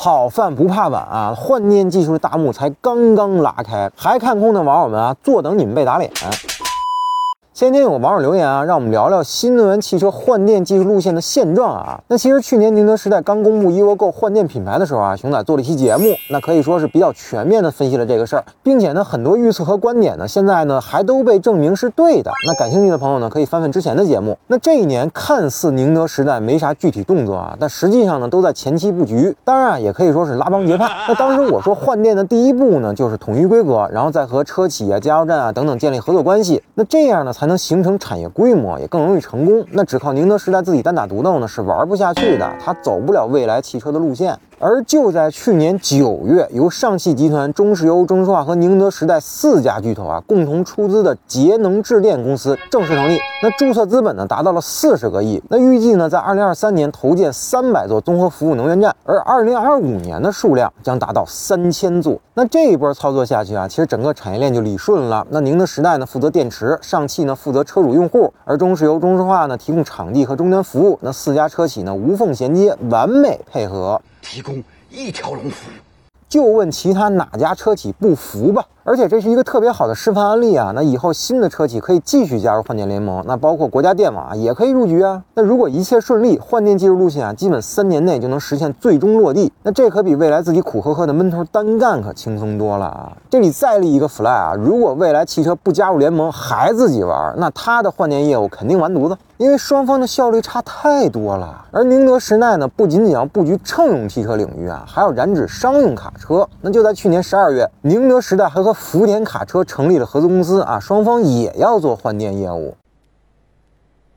好饭不怕晚啊，换电技术的大幕才刚刚拉开，还看空的网友们啊，坐等你们被打脸。前天有网友留言啊，让我们聊聊新能源汽车换电技术路线的现状啊。那其实去年宁德时代刚公布 evogo 换电品牌的时候啊，熊仔做了一期节目，那可以说是比较全面的分析了这个事儿，并且呢，很多预测和观点呢，现在呢还都被证明是对的。那感兴趣的朋友呢，可以翻翻之前的节目。那这一年看似宁德时代没啥具体动作啊，但实际上呢，都在前期布局。当然啊，也可以说是拉帮结派。那当时我说换电的第一步呢，就是统一规格，然后再和车企啊、加油站啊等等建立合作关系。那这样呢，才能形成产业规模，也更容易成功。那只靠宁德时代自己单打独斗呢，是玩不下去的，它走不了未来汽车的路线。而就在去年九月，由上汽集团、中石油、中石化和宁德时代四家巨头啊共同出资的节能智电公司正式成立。那注册资本呢达到了四十个亿。那预计呢在二零二三年投建三百座综合服务能源站，而二零二五年的数量将达到三千座。那这一波操作下去啊，其实整个产业链就理顺了。那宁德时代呢负责电池，上汽呢负责车主用户，而中石油、中石化呢提供场地和终端服务。那四家车企呢无缝衔接，完美配合。提供一条龙服务，就问其他哪家车企不服吧。而且这是一个特别好的示范案例啊！那以后新的车企可以继续加入换电联盟，那包括国家电网啊也可以入局啊。那如果一切顺利，换电技术路线啊，基本三年内就能实现最终落地。那这可比未来自己苦呵呵的闷头单干可轻松多了啊！这里再立一个 fly 啊，如果未来汽车不加入联盟还自己玩，那他的换电业务肯定完犊子，因为双方的效率差太多了。而宁德时代呢，不仅仅要布局乘用汽车领域啊，还要染指商用卡车。那就在去年十二月，宁德时代还和福田卡车成立了合资公司啊，双方也要做换电业务。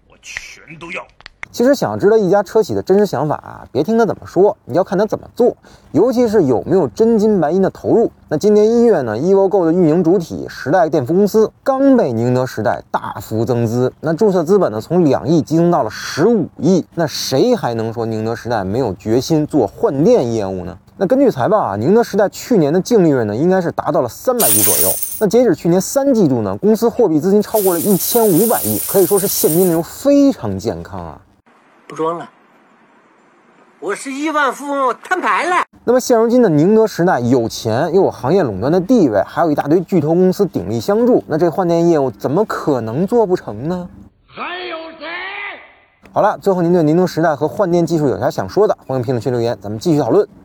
我全都要。其实想要知道一家车企的真实想法啊，别听他怎么说，你要看他怎么做，尤其是有没有真金白银的投入。那今年一月呢，evogo 的运营主体时代电服公司刚被宁德时代大幅增资，那注册资本呢从两亿激增到了十五亿。那谁还能说宁德时代没有决心做换电业务呢？那根据财报啊，宁德时代去年的净利润呢，应该是达到了三百亿左右。那截止去年三季度呢，公司货币资金超过了一千五百亿，可以说是现金流非常健康啊。不装了，我是亿万富翁，摊牌了。那么现如今的宁德时代有钱，又有行业垄断的地位，还有一大堆巨头公司鼎力相助，那这换电业务怎么可能做不成呢？还有谁？好了，最后您对宁德时代和换电技术有啥想说的，欢迎评论区留言，咱们继续讨论。